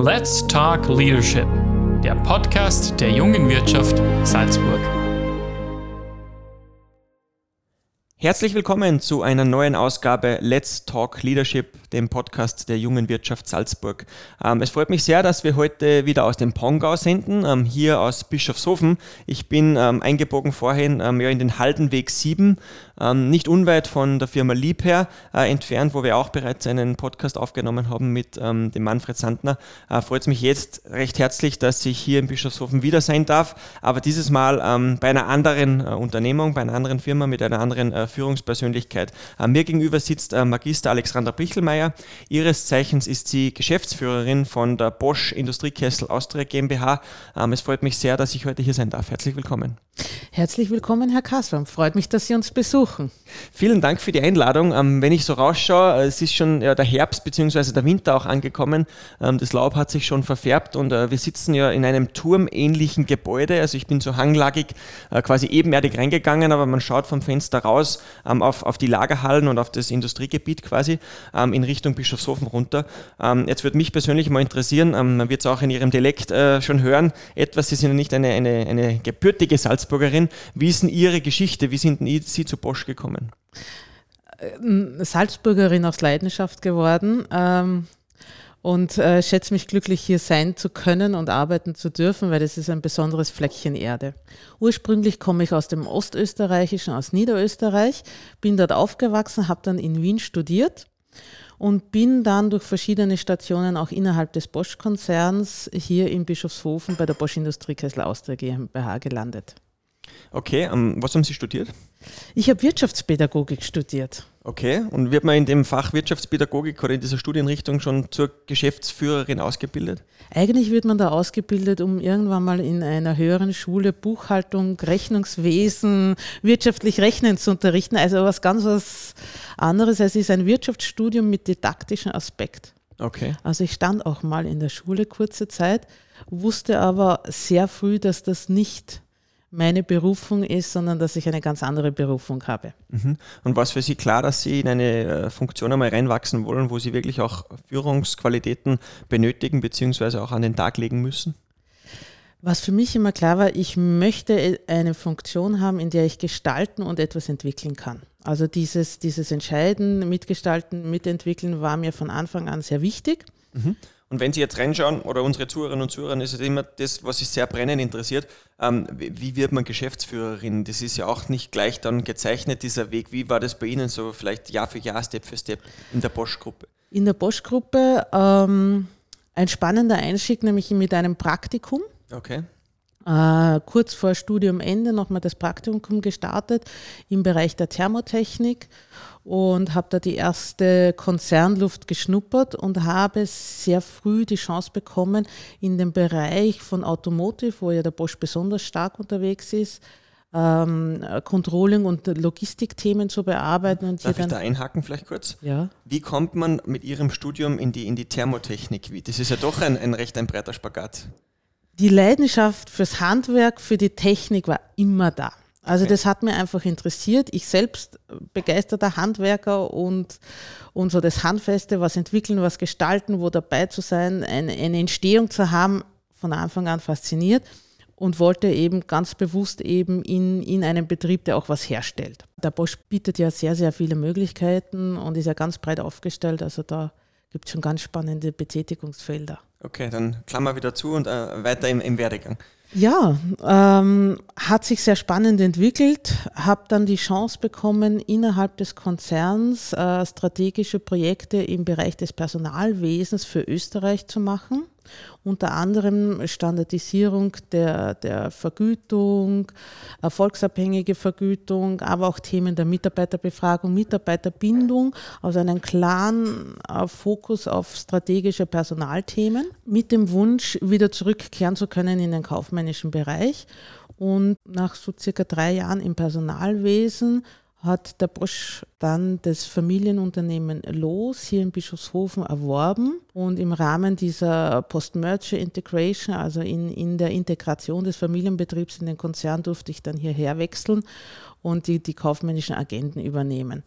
Let's Talk Leadership, der Podcast der jungen Wirtschaft Salzburg. Herzlich willkommen zu einer neuen Ausgabe Let's Talk Leadership, dem Podcast der jungen Wirtschaft Salzburg. Ähm, es freut mich sehr, dass wir heute wieder aus dem Pongau senden, ähm, hier aus Bischofshofen. Ich bin ähm, eingebogen vorhin ähm, ja, in den Haldenweg 7, ähm, nicht unweit von der Firma Liebherr äh, entfernt, wo wir auch bereits einen Podcast aufgenommen haben mit ähm, dem Manfred Sandner. Äh, freut es mich jetzt recht herzlich, dass ich hier in Bischofshofen wieder sein darf, aber dieses Mal bei einer anderen äh, Unternehmung, bei einer anderen Firma mit einer anderen äh, Führungspersönlichkeit. Äh, mir gegenüber sitzt äh, Magister Alexandra Brichelmeier. Ihres Zeichens ist sie Geschäftsführerin von der Bosch Industriekessel Austria GmbH. Ähm, es freut mich sehr, dass ich heute hier sein darf. Herzlich willkommen. Herzlich willkommen, Herr Kassram. Freut mich, dass Sie uns besuchen. Vielen Dank für die Einladung. Ähm, wenn ich so rausschaue, äh, es ist schon der Herbst bzw. der Winter auch angekommen. Ähm, das Laub hat sich schon verfärbt und äh, wir sitzen ja in einem turmähnlichen Gebäude. Also ich bin so hanglagig äh, quasi ebenerdig reingegangen, aber man schaut vom Fenster raus auf, auf die Lagerhallen und auf das Industriegebiet quasi in Richtung Bischofshofen runter. Ähm, jetzt würde mich persönlich mal interessieren, ähm, man wird es auch in Ihrem Dialekt äh, schon hören, etwas, Sie sind ja nicht eine, eine, eine gebürtige Salzburgerin. Wie ist denn Ihre Geschichte? Wie sind Sie zu Bosch gekommen? Äh, Salzburgerin aus Leidenschaft geworden. Ähm, und äh, schätze mich glücklich, hier sein zu können und arbeiten zu dürfen, weil das ist ein besonderes Fleckchen Erde. Ursprünglich komme ich aus dem Ostösterreichischen, aus Niederösterreich, bin dort aufgewachsen, habe dann in Wien studiert und bin dann durch verschiedene Stationen auch innerhalb des Bosch-Konzerns hier in Bischofshofen bei der Bosch Industriekessel Austria GmbH gelandet. Okay, um, was haben Sie studiert? Ich habe Wirtschaftspädagogik studiert. Okay, und wird man in dem Fach Wirtschaftspädagogik oder in dieser Studienrichtung schon zur Geschäftsführerin ausgebildet? Eigentlich wird man da ausgebildet, um irgendwann mal in einer höheren Schule Buchhaltung, Rechnungswesen, wirtschaftlich Rechnen zu unterrichten. Also was ganz was anderes. Es ist ein Wirtschaftsstudium mit didaktischem Aspekt. Okay. Also ich stand auch mal in der Schule kurze Zeit, wusste aber sehr früh, dass das nicht meine Berufung ist, sondern dass ich eine ganz andere Berufung habe. Mhm. Und was für Sie klar, dass Sie in eine äh, Funktion einmal reinwachsen wollen, wo Sie wirklich auch Führungsqualitäten benötigen bzw. auch an den Tag legen müssen? Was für mich immer klar war, ich möchte eine Funktion haben, in der ich gestalten und etwas entwickeln kann. Also dieses, dieses Entscheiden, Mitgestalten, Mitentwickeln war mir von Anfang an sehr wichtig. Mhm. Und wenn Sie jetzt reinschauen, oder unsere Zuhörerinnen und Zuhörer, ist es immer das, was sich sehr brennend interessiert. Ähm, wie wird man Geschäftsführerin? Das ist ja auch nicht gleich dann gezeichnet, dieser Weg. Wie war das bei Ihnen so vielleicht Jahr für Jahr, Step für Step in der Bosch-Gruppe? In der Bosch-Gruppe ähm, ein spannender Einstieg, nämlich mit einem Praktikum. Okay. Äh, kurz vor Studiumende nochmal das Praktikum gestartet im Bereich der Thermotechnik und habe da die erste Konzernluft geschnuppert und habe sehr früh die Chance bekommen, in dem Bereich von Automotive, wo ja der Bosch besonders stark unterwegs ist, ähm, Controlling und Logistikthemen zu bearbeiten. Und Darf ich da einhaken vielleicht kurz? Ja. Wie kommt man mit Ihrem Studium in die, in die Thermotechnik? Das ist ja doch ein, ein recht ein breiter Spagat. Die Leidenschaft fürs Handwerk, für die Technik war immer da. Also okay. das hat mir einfach interessiert. Ich selbst begeisterter Handwerker und, und so das Handfeste, was entwickeln, was gestalten, wo dabei zu sein, eine, eine Entstehung zu haben, von Anfang an fasziniert und wollte eben ganz bewusst eben in, in einem Betrieb, der auch was herstellt. Der Bosch bietet ja sehr, sehr viele Möglichkeiten und ist ja ganz breit aufgestellt. Also da gibt es schon ganz spannende Betätigungsfelder. Okay, dann Klammer wieder zu und äh, weiter im, im Werdegang. Ja, ähm, hat sich sehr spannend entwickelt, habe dann die Chance bekommen, innerhalb des Konzerns äh, strategische Projekte im Bereich des Personalwesens für Österreich zu machen unter anderem Standardisierung der, der Vergütung, erfolgsabhängige Vergütung, aber auch Themen der Mitarbeiterbefragung, Mitarbeiterbindung aus einem klaren äh, Fokus auf strategische Personalthemen mit dem Wunsch, wieder zurückkehren zu können in den kaufmännischen Bereich. Und nach so circa drei Jahren im Personalwesen hat der Bosch dann das Familienunternehmen Los hier in Bischofshofen erworben und im Rahmen dieser Post-Merger Integration, also in, in der Integration des Familienbetriebs in den Konzern, durfte ich dann hierher wechseln und die, die kaufmännischen Agenten übernehmen.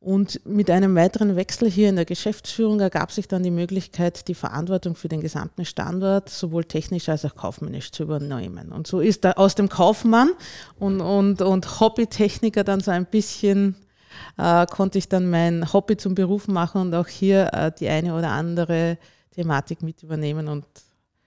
Und mit einem weiteren Wechsel hier in der Geschäftsführung ergab sich dann die Möglichkeit, die Verantwortung für den gesamten Standort sowohl technisch als auch kaufmännisch zu übernehmen. Und so ist aus dem Kaufmann und, und, und Hobbytechniker dann so ein bisschen, äh, konnte ich dann mein Hobby zum Beruf machen und auch hier äh, die eine oder andere Thematik mit übernehmen und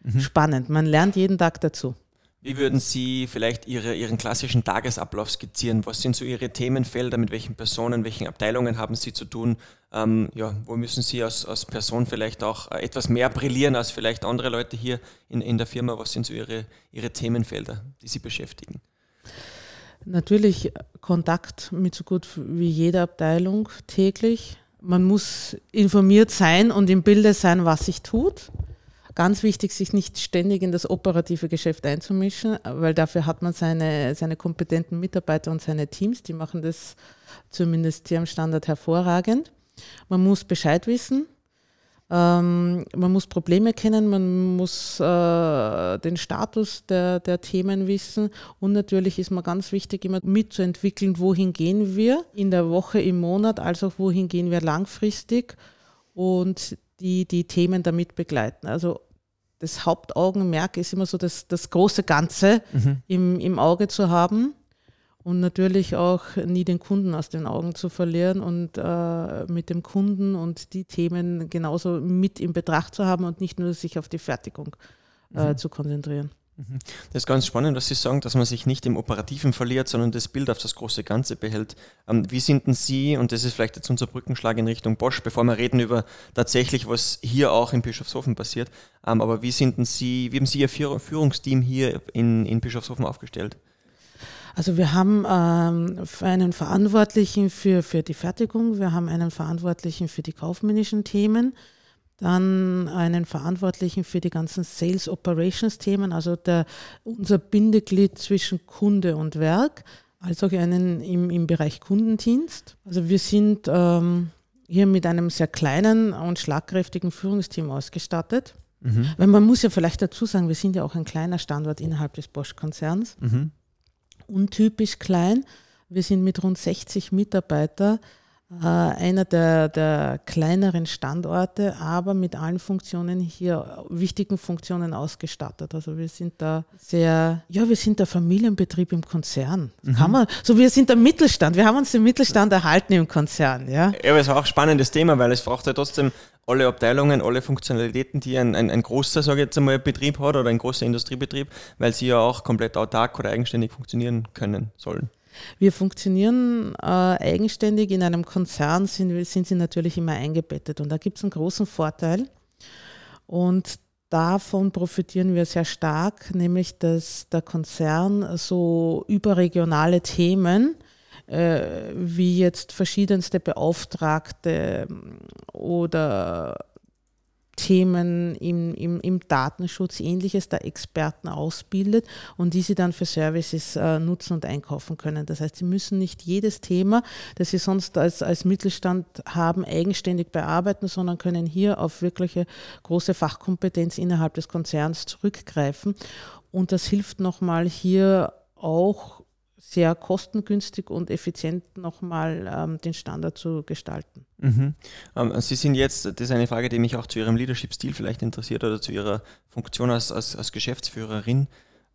mhm. spannend. Man lernt jeden Tag dazu. Wie würden Sie vielleicht Ihre, Ihren klassischen Tagesablauf skizzieren? Was sind so Ihre Themenfelder? Mit welchen Personen, welchen Abteilungen haben Sie zu tun? Ähm, ja, wo müssen Sie als, als Person vielleicht auch äh, etwas mehr brillieren als vielleicht andere Leute hier in, in der Firma? Was sind so Ihre, Ihre Themenfelder, die Sie beschäftigen? Natürlich Kontakt mit so gut wie jeder Abteilung täglich. Man muss informiert sein und im Bilde sein, was sich tut. Ganz wichtig, sich nicht ständig in das operative Geschäft einzumischen, weil dafür hat man seine, seine kompetenten Mitarbeiter und seine Teams, die machen das zumindest hier am Standard hervorragend. Man muss Bescheid wissen, ähm, man muss Probleme kennen, man muss äh, den Status der, der Themen wissen und natürlich ist mir ganz wichtig, immer mitzuentwickeln, wohin gehen wir in der Woche, im Monat, als auch wohin gehen wir langfristig und die die Themen damit begleiten. Also das Hauptaugenmerk ist immer so das, das große Ganze mhm. im, im Auge zu haben und natürlich auch nie den Kunden aus den Augen zu verlieren und äh, mit dem Kunden und die Themen genauso mit in Betracht zu haben und nicht nur sich auf die Fertigung äh, mhm. zu konzentrieren. Mhm. Das ist ganz spannend, was Sie sagen, dass man sich nicht im Operativen verliert, sondern das Bild auf das große Ganze behält. Ähm, wie sind denn Sie, und das ist vielleicht jetzt unser Brückenschlag in Richtung Bosch, bevor wir reden über tatsächlich, was hier auch in Bischofshofen passiert, ähm, aber wie sind denn Sie, wie haben Sie Ihr Führungsteam hier in, in Bischofshofen aufgestellt? Also wir haben ähm, einen Verantwortlichen für, für die Fertigung, wir haben einen Verantwortlichen für die kaufmännischen Themen, dann einen Verantwortlichen für die ganzen Sales Operations Themen, also der, unser Bindeglied zwischen Kunde und Werk, als auch einen im, im Bereich Kundendienst. Also wir sind ähm, hier mit einem sehr kleinen und schlagkräftigen Führungsteam ausgestattet. Mhm. Weil man muss ja vielleicht dazu sagen, wir sind ja auch ein kleiner Standort innerhalb des Bosch-Konzerns. Mhm. Untypisch klein. Wir sind mit rund 60 Mitarbeitern äh, einer der, der, kleineren Standorte, aber mit allen Funktionen hier, wichtigen Funktionen ausgestattet. Also wir sind da sehr, ja, wir sind der Familienbetrieb im Konzern. Mhm. Kann man, so wir sind der Mittelstand, wir haben uns den Mittelstand erhalten im Konzern. Ja, ja aber es ist auch ein spannendes Thema, weil es braucht ja trotzdem alle Abteilungen, alle Funktionalitäten, die ein, ein, ein großer, sage ich jetzt einmal, Betrieb hat oder ein großer Industriebetrieb, weil sie ja auch komplett autark oder eigenständig funktionieren können sollen. Wir funktionieren äh, eigenständig. In einem Konzern sind, sind sie natürlich immer eingebettet. Und da gibt es einen großen Vorteil. Und davon profitieren wir sehr stark, nämlich dass der Konzern so überregionale Themen äh, wie jetzt verschiedenste Beauftragte oder Themen im, im, im Datenschutz, ähnliches, da Experten ausbildet und die sie dann für Services äh, nutzen und einkaufen können. Das heißt, sie müssen nicht jedes Thema, das sie sonst als, als Mittelstand haben, eigenständig bearbeiten, sondern können hier auf wirkliche große Fachkompetenz innerhalb des Konzerns zurückgreifen. Und das hilft nochmal hier auch sehr kostengünstig und effizient nochmal ähm, den Standard zu gestalten. Mhm. Ähm, Sie sind jetzt, das ist eine Frage, die mich auch zu Ihrem Leadership-Stil vielleicht interessiert oder zu Ihrer Funktion als, als, als Geschäftsführerin.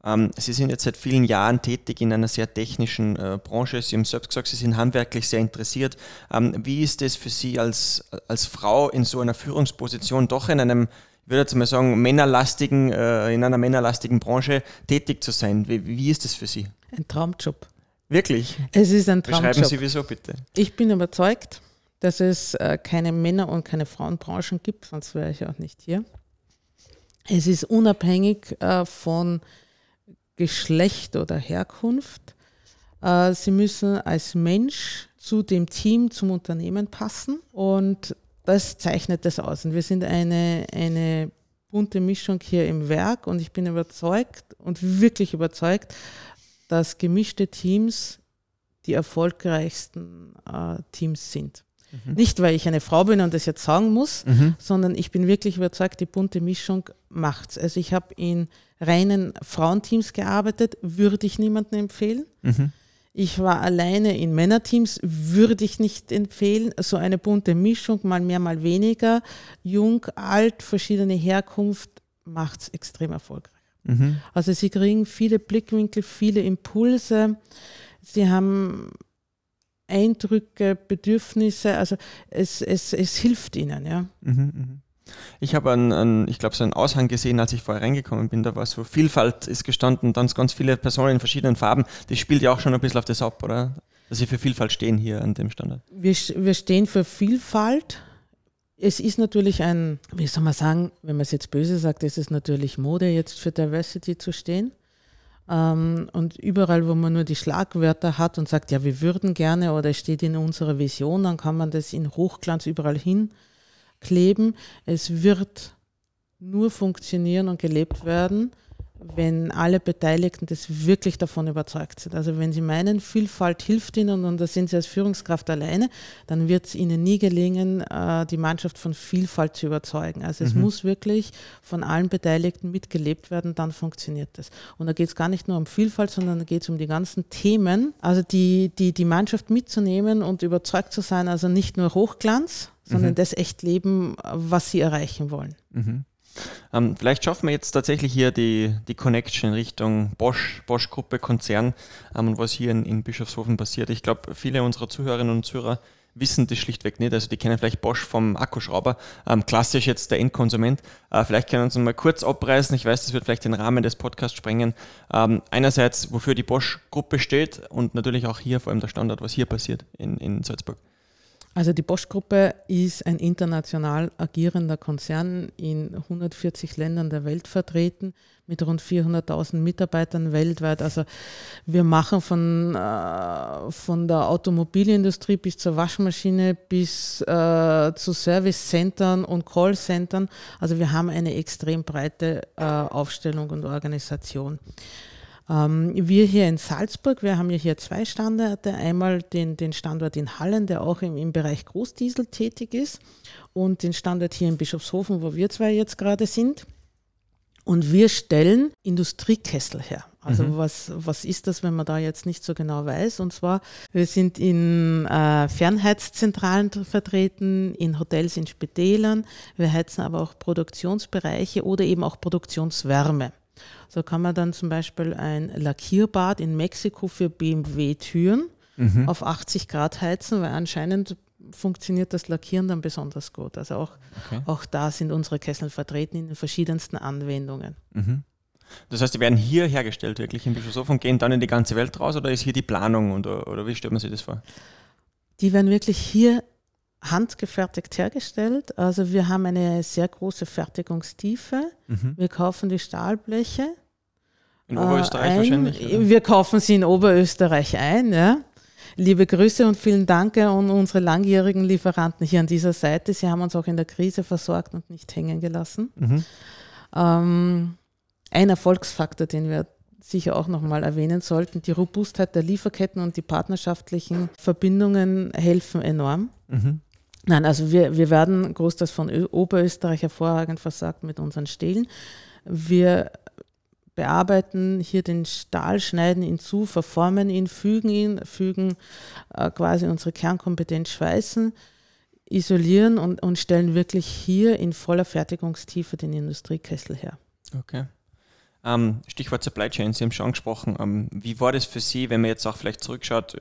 Ähm, Sie sind jetzt seit vielen Jahren tätig in einer sehr technischen äh, Branche. Sie haben selbst gesagt, Sie sind handwerklich sehr interessiert. Ähm, wie ist es für Sie als, als Frau in so einer Führungsposition doch in einem ich würde jetzt mal sagen, männerlastigen, äh, in einer männerlastigen Branche tätig zu sein. Wie, wie ist das für Sie? Ein Traumjob. Wirklich? Es ist ein Traumjob. Beschreiben Sie wieso bitte? Ich bin überzeugt, dass es äh, keine Männer- und keine Frauenbranchen gibt, sonst wäre ich auch nicht hier. Es ist unabhängig äh, von Geschlecht oder Herkunft. Äh, Sie müssen als Mensch zu dem Team, zum Unternehmen passen und das zeichnet das aus. Und wir sind eine, eine bunte Mischung hier im Werk und ich bin überzeugt und wirklich überzeugt, dass gemischte Teams die erfolgreichsten äh, Teams sind. Mhm. Nicht, weil ich eine Frau bin und das jetzt sagen muss, mhm. sondern ich bin wirklich überzeugt, die bunte Mischung macht's. Also ich habe in reinen Frauenteams gearbeitet, würde ich niemandem empfehlen. Mhm. Ich war alleine in Männerteams, würde ich nicht empfehlen. So eine bunte Mischung, mal mehr, mal weniger, jung, alt, verschiedene Herkunft, macht es extrem erfolgreich. Mhm. Also sie kriegen viele Blickwinkel, viele Impulse. Sie haben Eindrücke, Bedürfnisse, also es, es, es hilft ihnen, ja. Mhm, mh. Ich habe einen, einen, ich glaube, so einen Aushang gesehen, als ich vorher reingekommen bin. Da war so Vielfalt ist gestanden, dann ganz viele Personen in verschiedenen Farben. Das spielt ja auch schon ein bisschen auf das ab, oder? Dass Sie für Vielfalt stehen hier an dem Standard. Wir, wir stehen für Vielfalt. Es ist natürlich ein, wie soll man sagen, wenn man es jetzt böse sagt, ist es natürlich Mode, jetzt für Diversity zu stehen. Ähm, und überall, wo man nur die Schlagwörter hat und sagt, ja, wir würden gerne oder es steht in unserer Vision, dann kann man das in Hochglanz überall hinkleben. Es wird nur funktionieren und gelebt werden, wenn alle Beteiligten das wirklich davon überzeugt sind. Also wenn sie meinen, Vielfalt hilft ihnen und da sind sie als Führungskraft alleine, dann wird es ihnen nie gelingen, äh, die Mannschaft von Vielfalt zu überzeugen. Also es mhm. muss wirklich von allen Beteiligten mitgelebt werden, dann funktioniert das. Und da geht es gar nicht nur um Vielfalt, sondern da geht es um die ganzen Themen, also die, die, die Mannschaft mitzunehmen und überzeugt zu sein, also nicht nur Hochglanz, sondern mhm. das echt leben, was sie erreichen wollen. Mhm. Ähm, vielleicht schaffen wir jetzt tatsächlich hier die, die Connection Richtung Bosch, Bosch-Gruppe, Konzern ähm, und was hier in, in Bischofshofen passiert. Ich glaube, viele unserer Zuhörerinnen und Zuhörer wissen das schlichtweg nicht. Also die kennen vielleicht Bosch vom Akkuschrauber, ähm, klassisch jetzt der Endkonsument. Äh, vielleicht können wir uns mal kurz abreißen. Ich weiß, das wird vielleicht den Rahmen des Podcasts sprengen. Ähm, einerseits, wofür die Bosch-Gruppe steht und natürlich auch hier vor allem der Standard, was hier passiert in, in Salzburg. Also die Bosch-Gruppe ist ein international agierender Konzern in 140 Ländern der Welt vertreten mit rund 400.000 Mitarbeitern weltweit. Also wir machen von, äh, von der Automobilindustrie bis zur Waschmaschine bis äh, zu Service-Centern und Call-Centern. Also wir haben eine extrem breite äh, Aufstellung und Organisation. Ähm, wir hier in Salzburg, wir haben ja hier zwei Standorte. Einmal den, den Standort in Hallen, der auch im, im Bereich Großdiesel tätig ist, und den Standort hier in Bischofshofen, wo wir zwei jetzt gerade sind. Und wir stellen Industriekessel her. Also mhm. was, was ist das, wenn man da jetzt nicht so genau weiß? Und zwar, wir sind in äh, Fernheitszentralen vertreten, in Hotels, in Spitälern. Wir heizen aber auch Produktionsbereiche oder eben auch Produktionswärme. So kann man dann zum Beispiel ein Lackierbad in Mexiko für BMW-Türen mhm. auf 80 Grad heizen, weil anscheinend funktioniert das Lackieren dann besonders gut. Also auch, okay. auch da sind unsere Kessel vertreten in den verschiedensten Anwendungen. Mhm. Das heißt, die werden hier hergestellt, wirklich in Bischofshofen und gehen dann in die ganze Welt raus oder ist hier die Planung oder, oder wie stellt man sich das vor? Die werden wirklich hier handgefertigt hergestellt. Also wir haben eine sehr große Fertigungstiefe. Mhm. Wir kaufen die Stahlbleche. In Oberösterreich äh, wahrscheinlich? Oder? Wir kaufen sie in Oberösterreich ein, ja. Liebe Grüße und vielen Dank an unsere langjährigen Lieferanten hier an dieser Seite. Sie haben uns auch in der Krise versorgt und nicht hängen gelassen. Mhm. Ähm, ein Erfolgsfaktor, den wir sicher auch nochmal erwähnen sollten, die Robustheit der Lieferketten und die partnerschaftlichen Verbindungen helfen enorm. Mhm. Nein, also wir, wir werden großteils von Oberösterreich hervorragend versorgt mit unseren Stählen. Wir bearbeiten hier den Stahl, schneiden ihn zu, verformen ihn, fügen ihn, fügen äh, quasi unsere Kernkompetenz schweißen, isolieren und, und stellen wirklich hier in voller Fertigungstiefe den Industriekessel her. Okay. Ähm, Stichwort Supply Chain, Sie haben schon angesprochen. Ähm, wie war das für Sie, wenn man jetzt auch vielleicht zurückschaut,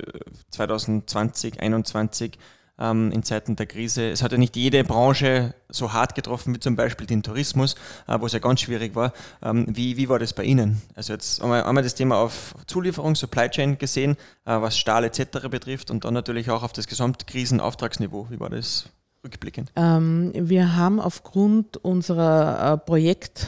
2020, äh, 2021, ähm, in Zeiten der Krise. Es hat ja nicht jede Branche so hart getroffen wie zum Beispiel den Tourismus, äh, wo es ja ganz schwierig war. Ähm, wie, wie war das bei Ihnen? Also jetzt einmal, einmal das Thema auf Zulieferung, Supply Chain gesehen, äh, was Stahl etc. betrifft und dann natürlich auch auf das Gesamtkrisenauftragsniveau. Wie war das rückblickend? Ähm, wir haben aufgrund unserer äh, Projekt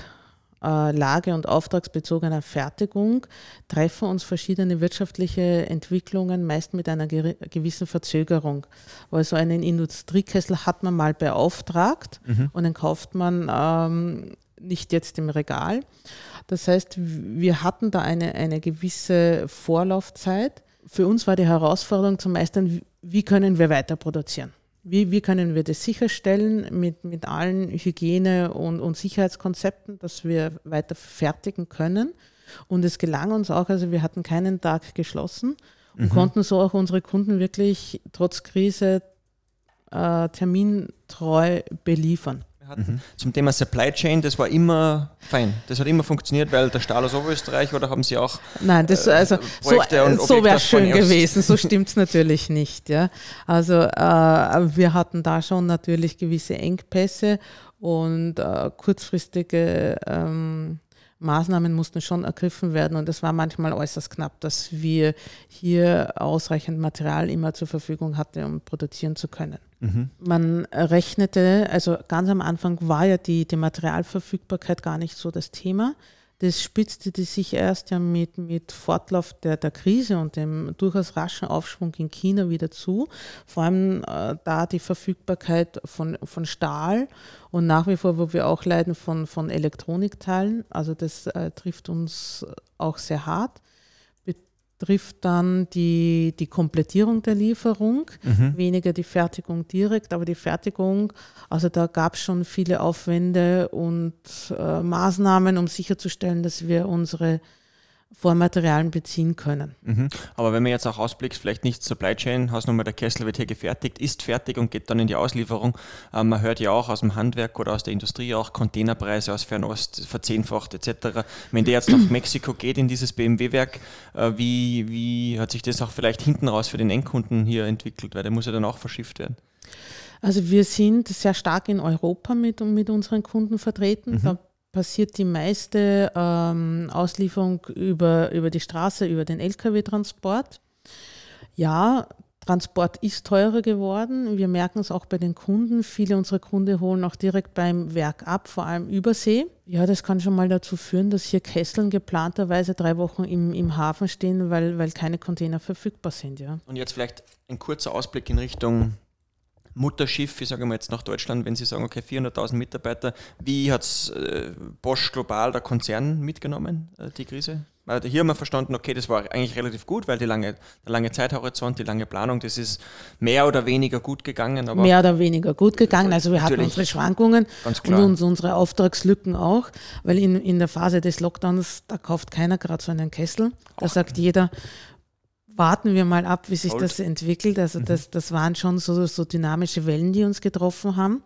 äh, lage- und auftragsbezogener Fertigung treffen uns verschiedene wirtschaftliche Entwicklungen meist mit einer gewissen Verzögerung. Also einen Industriekessel hat man mal beauftragt mhm. und den kauft man ähm, nicht jetzt im Regal. Das heißt, wir hatten da eine, eine gewisse Vorlaufzeit. Für uns war die Herausforderung zu meistern, wie können wir weiter produzieren? Wie, wie können wir das sicherstellen mit, mit allen Hygiene- und, und Sicherheitskonzepten, dass wir weiter fertigen können? Und es gelang uns auch, also wir hatten keinen Tag geschlossen und mhm. konnten so auch unsere Kunden wirklich trotz Krise äh, termintreu beliefern hatten. Mhm. Zum Thema Supply Chain, das war immer fein. Das hat immer funktioniert, weil der Stahl aus Oberösterreich oder haben Sie auch Nein, das, äh, also Projekte so, so wäre schön gewesen. So stimmt es natürlich nicht. Ja. Also äh, wir hatten da schon natürlich gewisse Engpässe und äh, kurzfristige ähm, Maßnahmen mussten schon ergriffen werden und es war manchmal äußerst knapp, dass wir hier ausreichend Material immer zur Verfügung hatten, um produzieren zu können. Mhm. Man rechnete, also ganz am Anfang war ja die, die Materialverfügbarkeit gar nicht so das Thema. Das spitzte sich erst ja mit, mit Fortlauf der, der Krise und dem durchaus raschen Aufschwung in China wieder zu. Vor allem äh, da die Verfügbarkeit von, von Stahl und nach wie vor, wo wir auch leiden von, von Elektronikteilen. Also das äh, trifft uns auch sehr hart trifft dann die, die Komplettierung der Lieferung, mhm. weniger die Fertigung direkt, aber die Fertigung, also da gab es schon viele Aufwände und äh, Maßnahmen, um sicherzustellen, dass wir unsere Vormaterialien beziehen können. Mhm. Aber wenn man jetzt auch ausblickt, vielleicht nicht Supply Chain, Hausnummer der Kessel wird hier gefertigt, ist fertig und geht dann in die Auslieferung. Ähm, man hört ja auch aus dem Handwerk oder aus der Industrie auch Containerpreise aus Fernost verzehnfacht etc. Wenn der jetzt nach Mexiko geht in dieses BMW-Werk, äh, wie, wie hat sich das auch vielleicht hinten raus für den Endkunden hier entwickelt? Weil der muss ja dann auch verschifft werden. Also wir sind sehr stark in Europa mit, mit unseren Kunden vertreten. Mhm. Da passiert die meiste ähm, Auslieferung über, über die Straße, über den Lkw-Transport. Ja, Transport ist teurer geworden. Wir merken es auch bei den Kunden. Viele unserer Kunden holen auch direkt beim Werk ab, vor allem übersee. Ja, das kann schon mal dazu führen, dass hier Kesseln geplanterweise drei Wochen im, im Hafen stehen, weil, weil keine Container verfügbar sind. Ja. Und jetzt vielleicht ein kurzer Ausblick in Richtung Mutterschiff, ich sage mal jetzt nach Deutschland, wenn Sie sagen, okay, 400.000 Mitarbeiter, wie hat es äh, Bosch global, der Konzern, mitgenommen, äh, die Krise? Weil hier haben wir verstanden, okay, das war eigentlich relativ gut, weil die lange, der lange Zeithorizont, die lange Planung, das ist mehr oder weniger gut gegangen. Mehr oder weniger gut gegangen. Also wir hatten unsere Schwankungen und uns, unsere Auftragslücken auch, weil in, in der Phase des Lockdowns, da kauft keiner gerade so einen Kessel. Da Ach, sagt jeder, warten wir mal ab, wie sich Hold. das entwickelt. Also mhm. das, das waren schon so, so dynamische Wellen, die uns getroffen haben.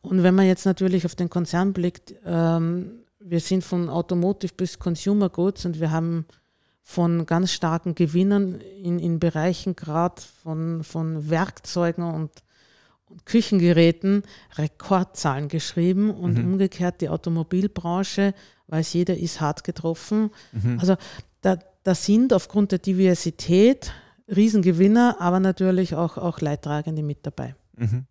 Und wenn man jetzt natürlich auf den Konzern blickt, ähm, wir sind von Automotive bis Consumer Goods und wir haben von ganz starken Gewinnern in, in Bereichen gerade von, von Werkzeugen und, und Küchengeräten Rekordzahlen geschrieben und mhm. umgekehrt die Automobilbranche, weiß jeder, ist hart getroffen. Mhm. Also da, da sind aufgrund der Diversität Riesengewinner, aber natürlich auch, auch Leidtragende mit dabei. Mhm.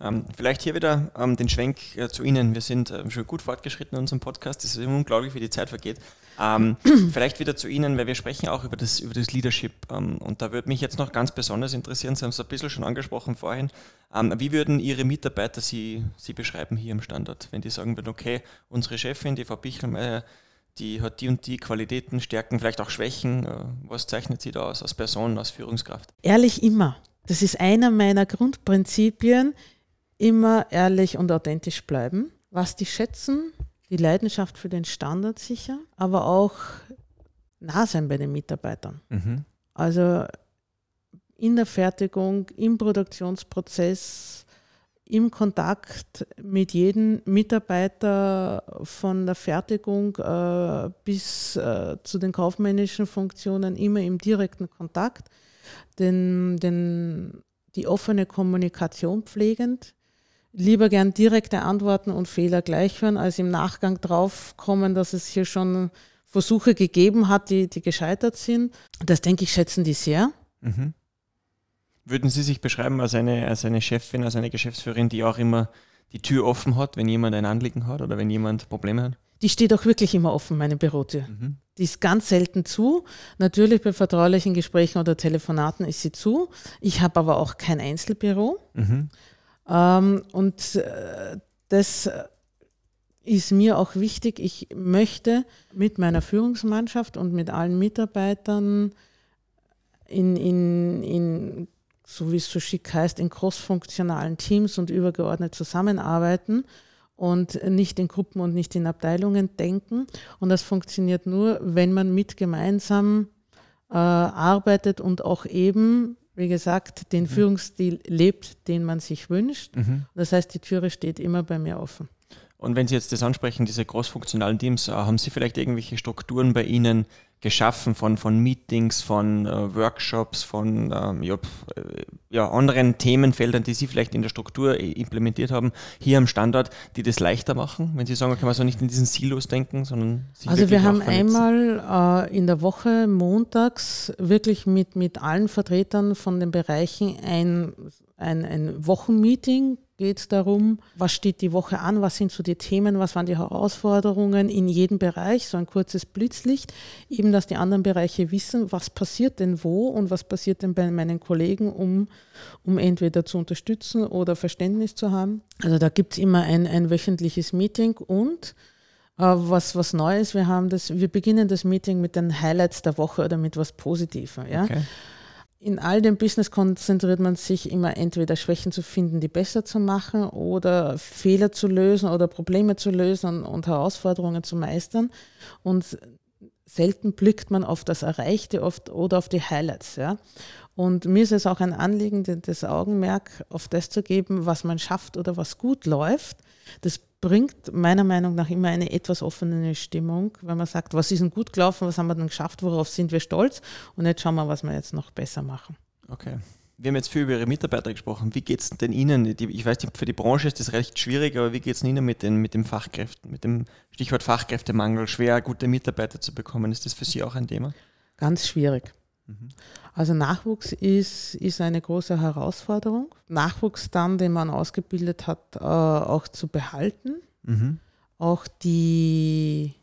Ähm, vielleicht hier wieder ähm, den Schwenk äh, zu Ihnen. Wir sind äh, schon gut fortgeschritten in unserem Podcast. Es ist unglaublich, wie die Zeit vergeht. Ähm, vielleicht wieder zu Ihnen, weil wir sprechen auch über das, über das Leadership. Ähm, und da würde mich jetzt noch ganz besonders interessieren, Sie haben es ein bisschen schon angesprochen vorhin. Ähm, wie würden Ihre Mitarbeiter Sie, Sie beschreiben hier im Standort, wenn die sagen würden, okay, unsere Chefin, die Frau Bichelmeier, die hat die und die Qualitäten, Stärken, vielleicht auch Schwächen. Äh, was zeichnet sie da aus, als Person, als Führungskraft? Ehrlich immer. Das ist einer meiner Grundprinzipien. Immer ehrlich und authentisch bleiben. Was die schätzen, die Leidenschaft für den Standard sicher, aber auch nah sein bei den Mitarbeitern. Mhm. Also in der Fertigung, im Produktionsprozess, im Kontakt mit jedem Mitarbeiter von der Fertigung äh, bis äh, zu den kaufmännischen Funktionen immer im direkten Kontakt, den, den, die offene Kommunikation pflegend. Lieber gern direkte Antworten und Fehler gleich hören, als im Nachgang drauf kommen, dass es hier schon Versuche gegeben hat, die, die gescheitert sind. Das denke ich, schätzen die sehr. Mhm. Würden Sie sich beschreiben als eine, als eine Chefin, als eine Geschäftsführerin, die auch immer die Tür offen hat, wenn jemand ein Anliegen hat oder wenn jemand Probleme hat? Die steht auch wirklich immer offen, meine Bürotür. Mhm. Die ist ganz selten zu. Natürlich bei vertraulichen Gesprächen oder Telefonaten ist sie zu. Ich habe aber auch kein Einzelbüro. Mhm. Ähm, und äh, das ist mir auch wichtig. Ich möchte mit meiner Führungsmannschaft und mit allen Mitarbeitern in, in, in so wie es so schick heißt, in crossfunktionalen Teams und übergeordnet zusammenarbeiten und nicht in Gruppen und nicht in Abteilungen denken. Und das funktioniert nur, wenn man mit gemeinsam äh, arbeitet und auch eben, wie gesagt, den mhm. Führungsstil lebt, den man sich wünscht. Mhm. Das heißt, die Türe steht immer bei mir offen. Und wenn Sie jetzt das ansprechen, diese großfunktionalen Teams, äh, haben Sie vielleicht irgendwelche Strukturen bei Ihnen geschaffen von, von Meetings, von äh, Workshops, von ähm, ja, äh, ja, anderen Themenfeldern, die Sie vielleicht in der Struktur implementiert haben, hier am Standort, die das leichter machen? Wenn Sie sagen, kann man so nicht in diesen Silos denken, sondern sich Also wir haben einmal äh, in der Woche montags wirklich mit, mit allen Vertretern von den Bereichen ein, ein, ein Wochenmeeting geht es darum, was steht die Woche an, was sind so die Themen, was waren die Herausforderungen in jedem Bereich, so ein kurzes Blitzlicht, eben dass die anderen Bereiche wissen, was passiert denn wo und was passiert denn bei meinen Kollegen, um, um entweder zu unterstützen oder Verständnis zu haben. Also da gibt es immer ein, ein wöchentliches Meeting und äh, was, was Neues, wir haben das, wir beginnen das Meeting mit den Highlights der Woche oder mit was Positivem. Ja? Okay in all dem Business konzentriert man sich immer entweder Schwächen zu finden, die besser zu machen oder Fehler zu lösen oder Probleme zu lösen und Herausforderungen zu meistern. Und selten blickt man auf das Erreichte oft oder auf die Highlights. Ja. Und mir ist es auch ein Anliegen, das Augenmerk auf das zu geben, was man schafft oder was gut läuft. Das bringt meiner Meinung nach immer eine etwas offene Stimmung, wenn man sagt, was ist denn gut gelaufen, was haben wir denn geschafft, worauf sind wir stolz und jetzt schauen wir, was wir jetzt noch besser machen. Okay. Wir haben jetzt viel über Ihre Mitarbeiter gesprochen. Wie geht es denn Ihnen? Ich weiß für die Branche ist das recht schwierig, aber wie geht es Ihnen mit den, mit den Fachkräften, mit dem Stichwort Fachkräftemangel, schwer gute Mitarbeiter zu bekommen? Ist das für Sie auch ein Thema? Ganz schwierig. Mhm. Also Nachwuchs ist, ist eine große Herausforderung. Nachwuchs dann, den man ausgebildet hat, äh, auch zu behalten. Mhm. Auch die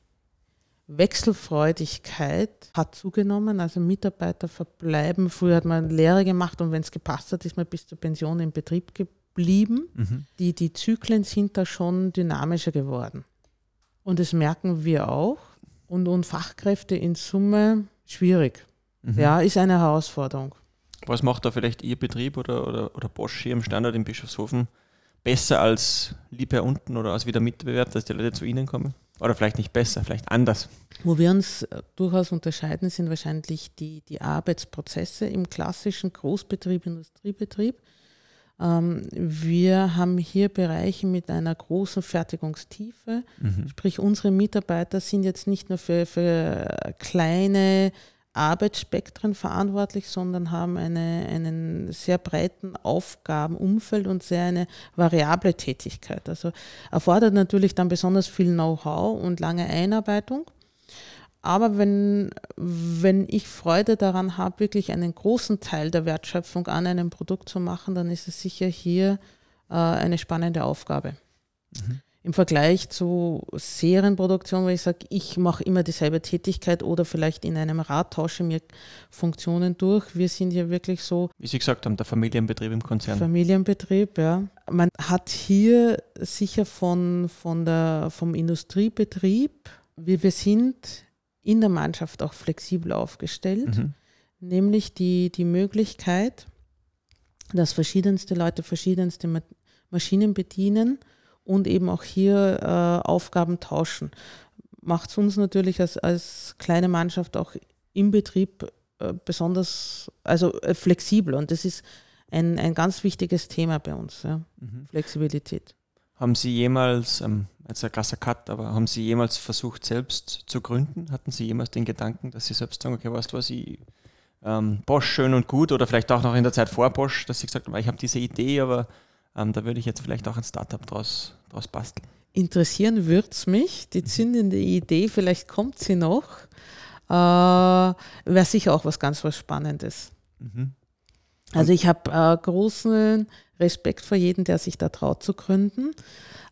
Wechselfreudigkeit hat zugenommen. Also Mitarbeiter verbleiben. Früher hat man Lehre gemacht und wenn es gepasst hat, ist man bis zur Pension im Betrieb geblieben. Mhm. Die, die Zyklen sind da schon dynamischer geworden. Und das merken wir auch. Und, und Fachkräfte in Summe schwierig. Mhm. Ja, ist eine Herausforderung. Was macht da vielleicht Ihr Betrieb oder, oder, oder Bosch hier im Standort in Bischofshofen besser als Liebherr unten oder als wieder Mitbewerb, dass die Leute zu Ihnen kommen? Oder vielleicht nicht besser, vielleicht anders? Wo wir uns äh, durchaus unterscheiden, sind wahrscheinlich die, die Arbeitsprozesse im klassischen Großbetrieb, Industriebetrieb. Ähm, wir haben hier Bereiche mit einer großen Fertigungstiefe, mhm. sprich unsere Mitarbeiter sind jetzt nicht nur für, für kleine Arbeitsspektren verantwortlich, sondern haben eine, einen sehr breiten Aufgabenumfeld und sehr eine variable Tätigkeit. Also erfordert natürlich dann besonders viel Know-how und lange Einarbeitung. Aber wenn, wenn ich Freude daran habe, wirklich einen großen Teil der Wertschöpfung an einem Produkt zu machen, dann ist es sicher hier äh, eine spannende Aufgabe. Mhm im Vergleich zu Serienproduktion, wo ich sage, ich mache immer dieselbe Tätigkeit oder vielleicht in einem Rad tausche mir Funktionen durch. Wir sind ja wirklich so. Wie Sie gesagt haben, der Familienbetrieb im Konzern. Familienbetrieb, ja. Man hat hier sicher von, von der, vom Industriebetrieb, wie wir sind in der Mannschaft auch flexibel aufgestellt, mhm. nämlich die, die Möglichkeit, dass verschiedenste Leute verschiedenste Maschinen bedienen und eben auch hier äh, Aufgaben tauschen. Macht es uns natürlich als, als kleine Mannschaft auch im Betrieb äh, besonders, also äh, flexibel und das ist ein, ein ganz wichtiges Thema bei uns, ja. mhm. Flexibilität. Haben Sie jemals, ähm, jetzt ein krasser Cut, aber haben Sie jemals versucht, selbst zu gründen? Hatten Sie jemals den Gedanken, dass Sie selbst sagen, okay, weißt du was, ich, ähm, Bosch schön und gut oder vielleicht auch noch in der Zeit vor Bosch, dass Sie gesagt haben, ich habe diese Idee, aber ähm, da würde ich jetzt vielleicht auch ein Startup draus, draus basteln. Interessieren würde es mich, die mhm. zündende Idee, vielleicht kommt sie noch. Äh, Wäre sicher auch was ganz was Spannendes. Mhm. Also ich habe äh, großen Respekt vor jedem, der sich da traut zu gründen.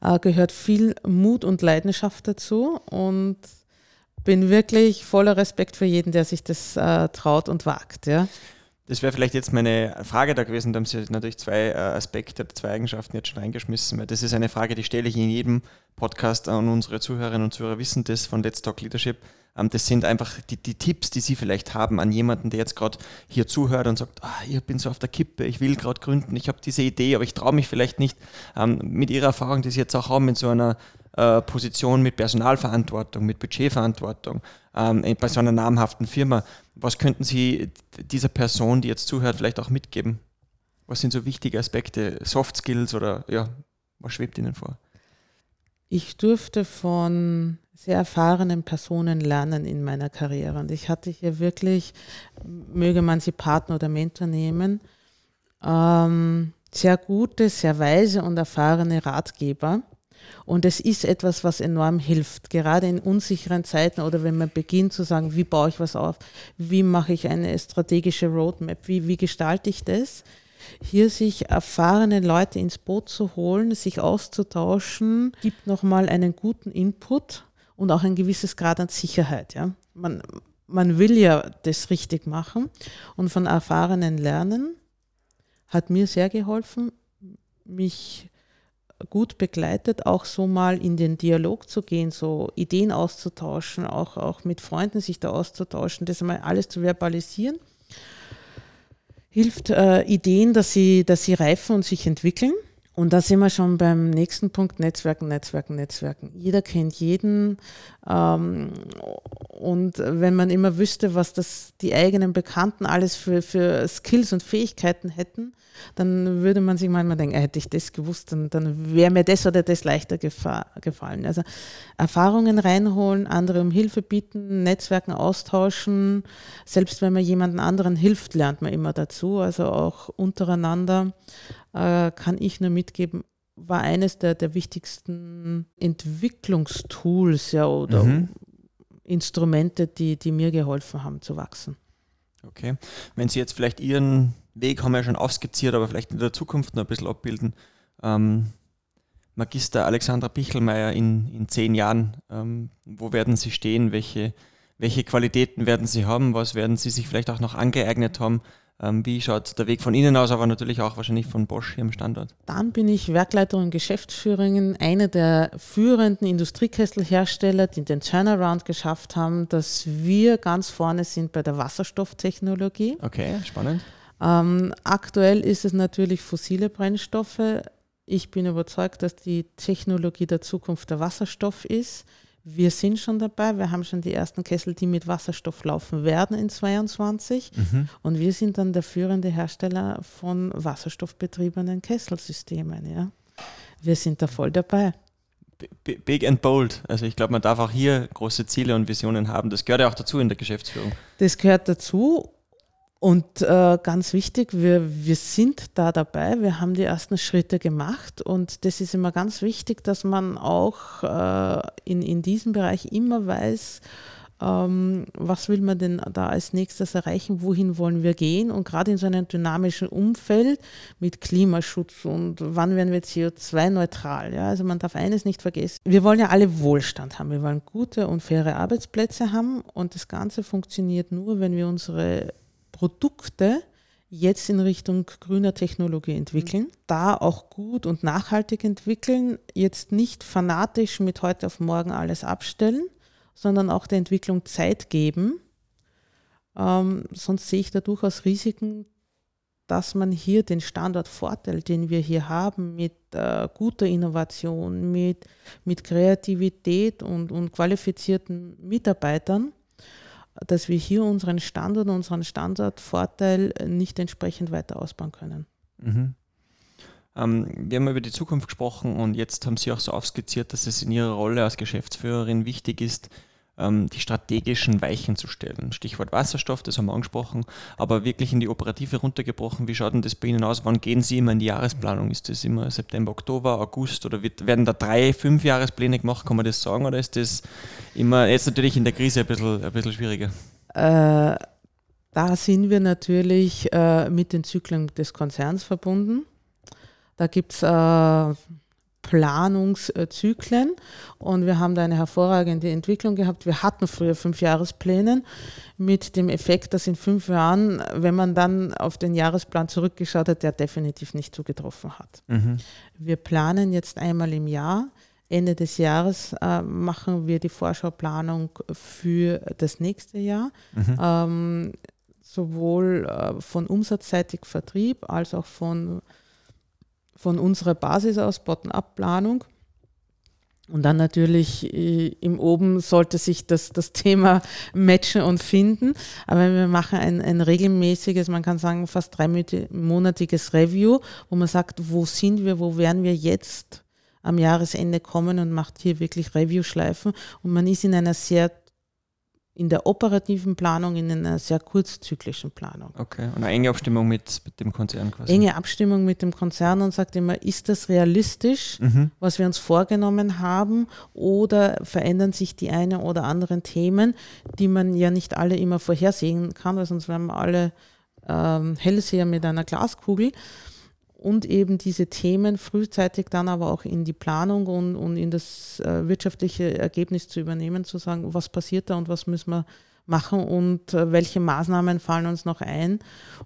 Äh, gehört viel Mut und Leidenschaft dazu und bin wirklich voller Respekt für jeden, der sich das äh, traut und wagt. Ja. Das wäre vielleicht jetzt meine Frage da gewesen. Da haben Sie natürlich zwei äh, Aspekte, zwei Eigenschaften jetzt schon reingeschmissen. Weil das ist eine Frage, die stelle ich in jedem Podcast an unsere Zuhörerinnen und Zuhörer wissen das von Let's Talk Leadership. Ähm, das sind einfach die, die Tipps, die Sie vielleicht haben an jemanden, der jetzt gerade hier zuhört und sagt, ah, ich bin so auf der Kippe, ich will gerade gründen, ich habe diese Idee, aber ich traue mich vielleicht nicht. Ähm, mit Ihrer Erfahrung, die Sie jetzt auch haben in so einer äh, Position mit Personalverantwortung, mit Budgetverantwortung, ähm, bei so einer namhaften Firma, Was könnten Sie dieser Person, die jetzt zuhört, vielleicht auch mitgeben? Was sind so wichtige Aspekte, Soft Skills oder ja, was schwebt Ihnen vor? Ich durfte von sehr erfahrenen Personen lernen in meiner Karriere. Und ich hatte hier wirklich, möge man sie Partner oder Mentor nehmen, ähm, sehr gute, sehr weise und erfahrene Ratgeber. Und es ist etwas, was enorm hilft, gerade in unsicheren Zeiten oder wenn man beginnt zu sagen, wie baue ich was auf, wie mache ich eine strategische Roadmap, wie, wie gestalte ich das, hier sich erfahrene Leute ins Boot zu holen, sich auszutauschen, gibt nochmal einen guten Input und auch ein gewisses Grad an Sicherheit. Ja. Man, man will ja das richtig machen und von Erfahrenen lernen hat mir sehr geholfen, mich gut begleitet, auch so mal in den Dialog zu gehen, so Ideen auszutauschen, auch, auch mit Freunden sich da auszutauschen, das einmal alles zu verbalisieren hilft äh, Ideen, dass sie, dass sie reifen und sich entwickeln. Und da sind wir schon beim nächsten Punkt, Netzwerken, Netzwerken, Netzwerken. Jeder kennt jeden. Ähm, und wenn man immer wüsste, was das die eigenen Bekannten alles für, für Skills und Fähigkeiten hätten, dann würde man sich manchmal denken, hätte ich das gewusst, dann, dann wäre mir das oder das leichter gefallen. Also Erfahrungen reinholen, andere um Hilfe bieten, Netzwerken austauschen. Selbst wenn man jemanden anderen hilft, lernt man immer dazu. Also auch untereinander äh, kann ich nur mitgeben, war eines der, der wichtigsten Entwicklungstools ja, oder mhm. Instrumente, die, die mir geholfen haben zu wachsen. Okay. Wenn Sie jetzt vielleicht Ihren Weg haben wir ja schon aufskizziert, aber vielleicht in der Zukunft noch ein bisschen abbilden. Ähm, Magister Alexandra Pichelmeier in, in zehn Jahren, ähm, wo werden Sie stehen? Welche, welche Qualitäten werden Sie haben? Was werden Sie sich vielleicht auch noch angeeignet haben? Ähm, wie schaut der Weg von Ihnen aus, aber natürlich auch wahrscheinlich von Bosch hier im Standort? Dann bin ich Werkleiterin und Geschäftsführerin, einer der führenden Industriekesselhersteller, die den Turnaround geschafft haben, dass wir ganz vorne sind bei der Wasserstofftechnologie. Okay, spannend. Ähm, aktuell ist es natürlich fossile Brennstoffe. Ich bin überzeugt, dass die Technologie der Zukunft der Wasserstoff ist. Wir sind schon dabei. Wir haben schon die ersten Kessel, die mit Wasserstoff laufen werden in 22. Mhm. Und wir sind dann der führende Hersteller von wasserstoffbetriebenen Kesselsystemen. Ja. Wir sind da voll dabei. Big and bold. Also ich glaube, man darf auch hier große Ziele und Visionen haben. Das gehört ja auch dazu in der Geschäftsführung. Das gehört dazu und äh, ganz wichtig, wir, wir sind da dabei, wir haben die ersten Schritte gemacht. Und das ist immer ganz wichtig, dass man auch äh, in, in diesem Bereich immer weiß, ähm, was will man denn da als nächstes erreichen, wohin wollen wir gehen? Und gerade in so einem dynamischen Umfeld mit Klimaschutz und wann werden wir CO2-neutral. Ja? Also man darf eines nicht vergessen, wir wollen ja alle Wohlstand haben, wir wollen gute und faire Arbeitsplätze haben. Und das Ganze funktioniert nur, wenn wir unsere Produkte jetzt in Richtung grüner Technologie entwickeln, mhm. da auch gut und nachhaltig entwickeln, jetzt nicht fanatisch mit heute auf morgen alles abstellen, sondern auch der Entwicklung Zeit geben. Ähm, sonst sehe ich da durchaus Risiken, dass man hier den Standortvorteil, den wir hier haben, mit äh, guter Innovation, mit, mit Kreativität und, und qualifizierten Mitarbeitern, dass wir hier unseren Standort, unseren Standortvorteil nicht entsprechend weiter ausbauen können. Mhm. Ähm, wir haben über die Zukunft gesprochen und jetzt haben Sie auch so aufskizziert, dass es in Ihrer Rolle als Geschäftsführerin wichtig ist, ähm, die strategischen Weichen zu stellen. Stichwort Wasserstoff, das haben wir angesprochen, aber wirklich in die Operative runtergebrochen. Wie schaut denn das bei Ihnen aus? Wann gehen Sie immer in die Jahresplanung? Ist das immer September, Oktober, August oder wird, werden da drei, fünf Jahrespläne gemacht? Kann man das sagen oder ist das immer jetzt natürlich in der Krise ein bisschen, ein bisschen schwieriger? Äh, da sind wir natürlich äh, mit den Zyklen des Konzerns verbunden. Da gibt es äh, Planungszyklen und wir haben da eine hervorragende Entwicklung gehabt. Wir hatten früher fünf Jahrespläne mit dem Effekt, dass in fünf Jahren, wenn man dann auf den Jahresplan zurückgeschaut hat, der definitiv nicht zugetroffen hat. Mhm. Wir planen jetzt einmal im Jahr. Ende des Jahres äh, machen wir die Vorschauplanung für das nächste Jahr. Mhm. Ähm, sowohl äh, von umsatzseitig Vertrieb als auch von von unserer Basis aus, Bottom-up-Planung. Und dann natürlich äh, im Oben sollte sich das, das Thema matchen und finden. Aber wir machen ein, ein regelmäßiges, man kann sagen fast dreimonatiges Review, wo man sagt, wo sind wir, wo werden wir jetzt am Jahresende kommen und macht hier wirklich Review-Schleifen. Und man ist in einer sehr in der operativen Planung, in einer sehr kurzzyklischen Planung. Okay, und eine enge Abstimmung mit, mit dem Konzern quasi. Enge Abstimmung mit dem Konzern und sagt immer, ist das realistisch, mhm. was wir uns vorgenommen haben, oder verändern sich die einen oder anderen Themen, die man ja nicht alle immer vorhersehen kann, weil sonst wären wir alle ähm, Hellseher mit einer Glaskugel und eben diese Themen frühzeitig dann aber auch in die Planung und, und in das äh, wirtschaftliche Ergebnis zu übernehmen, zu sagen, was passiert da und was müssen wir machen und äh, welche Maßnahmen fallen uns noch ein,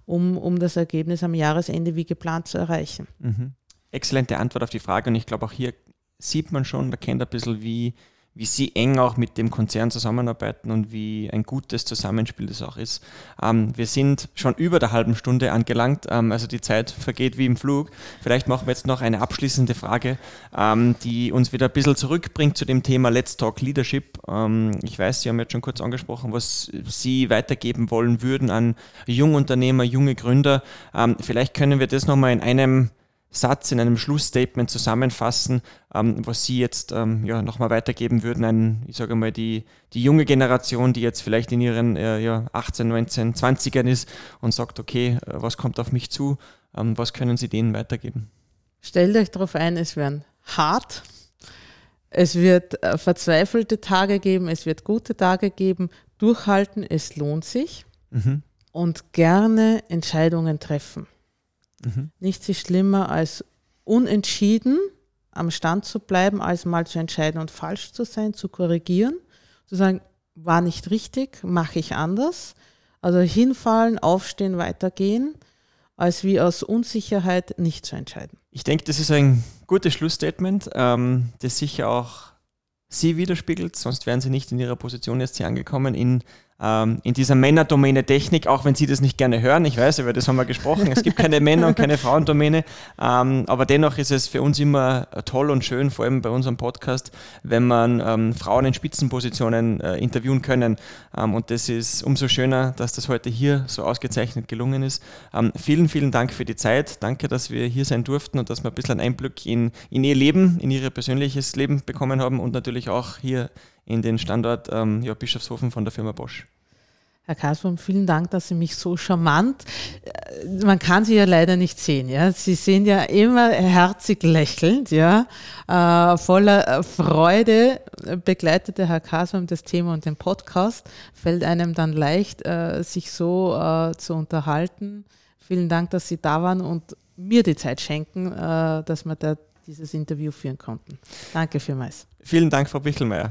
um, um das Ergebnis am Jahresende wie geplant zu erreichen. Mhm. Exzellente Antwort auf die Frage und ich glaube auch hier sieht man schon, man kennt ein bisschen, wie wie sie eng auch mit dem Konzern zusammenarbeiten und wie ein gutes Zusammenspiel das auch ist. Ähm, wir sind schon über der halben Stunde angelangt, ähm, also die Zeit vergeht wie im Flug. Vielleicht machen wir jetzt noch eine abschließende Frage, ähm, die uns wieder ein bisschen zurückbringt zu dem Thema Let's Talk Leadership. Ähm, ich weiß, Sie haben jetzt schon kurz angesprochen, was Sie weitergeben wollen würden an Jungunternehmer, junge Gründer. Ähm, vielleicht können wir das nochmal in einem Satz, in einem Schlussstatement zusammenfassen, ähm, was Sie jetzt ähm, ja, nochmal weitergeben würden an, ich sage mal, die, die junge Generation, die jetzt vielleicht in ihren äh, ja, 18, 19, 20ern ist und sagt, okay, äh, was kommt auf mich zu, ähm, was können Sie denen weitergeben? Stellt euch darauf ein, es werden hart, es wird äh, verzweifelte Tage geben, es wird gute Tage geben, durchhalten, es lohnt sich mhm. und gerne Entscheidungen treffen. Mhm. Nichts ist schlimmer als unentschieden am Stand zu bleiben, als mal zu entscheiden und falsch zu sein, zu korrigieren, zu sagen, war nicht richtig, mache ich anders. Also hinfallen, aufstehen, weitergehen, als wie aus Unsicherheit nicht zu entscheiden. Ich denke, das ist ein gutes Schlussstatement, ähm, das sicher auch Sie widerspiegelt, sonst wären Sie nicht in Ihrer Position jetzt hier angekommen in in dieser Männerdomäne Technik, auch wenn Sie das nicht gerne hören. Ich weiß, über das haben wir gesprochen. Es gibt keine Männer- und keine Frauendomäne. Ähm, aber dennoch ist es für uns immer toll und schön, vor allem bei unserem Podcast, wenn man ähm, Frauen in Spitzenpositionen äh, interviewen können. Ähm, und das ist umso schöner, dass das heute hier so ausgezeichnet gelungen ist. Ähm, vielen, vielen Dank für die Zeit. Danke, dass wir hier sein durften und dass wir ein bisschen einen Einblick in, in Ihr Leben, in Ihr persönliches Leben bekommen haben und natürlich auch hier in den Standort ähm, ja, Bischofshofen von der Firma Bosch. Herr Kasperm, vielen Dank, dass Sie mich so charmant, äh, man kann Sie ja leider nicht sehen, ja. Sie sind ja immer herzig lächelnd, ja. Äh, voller äh, Freude begleitete Herr Kasperm das Thema und den Podcast. Fällt einem dann leicht, äh, sich so äh, zu unterhalten. Vielen Dank, dass Sie da waren und mir die Zeit schenken, äh, dass wir da dieses Interview führen konnten. Danke vielmals. Vielen Dank, Frau Bichelmeier.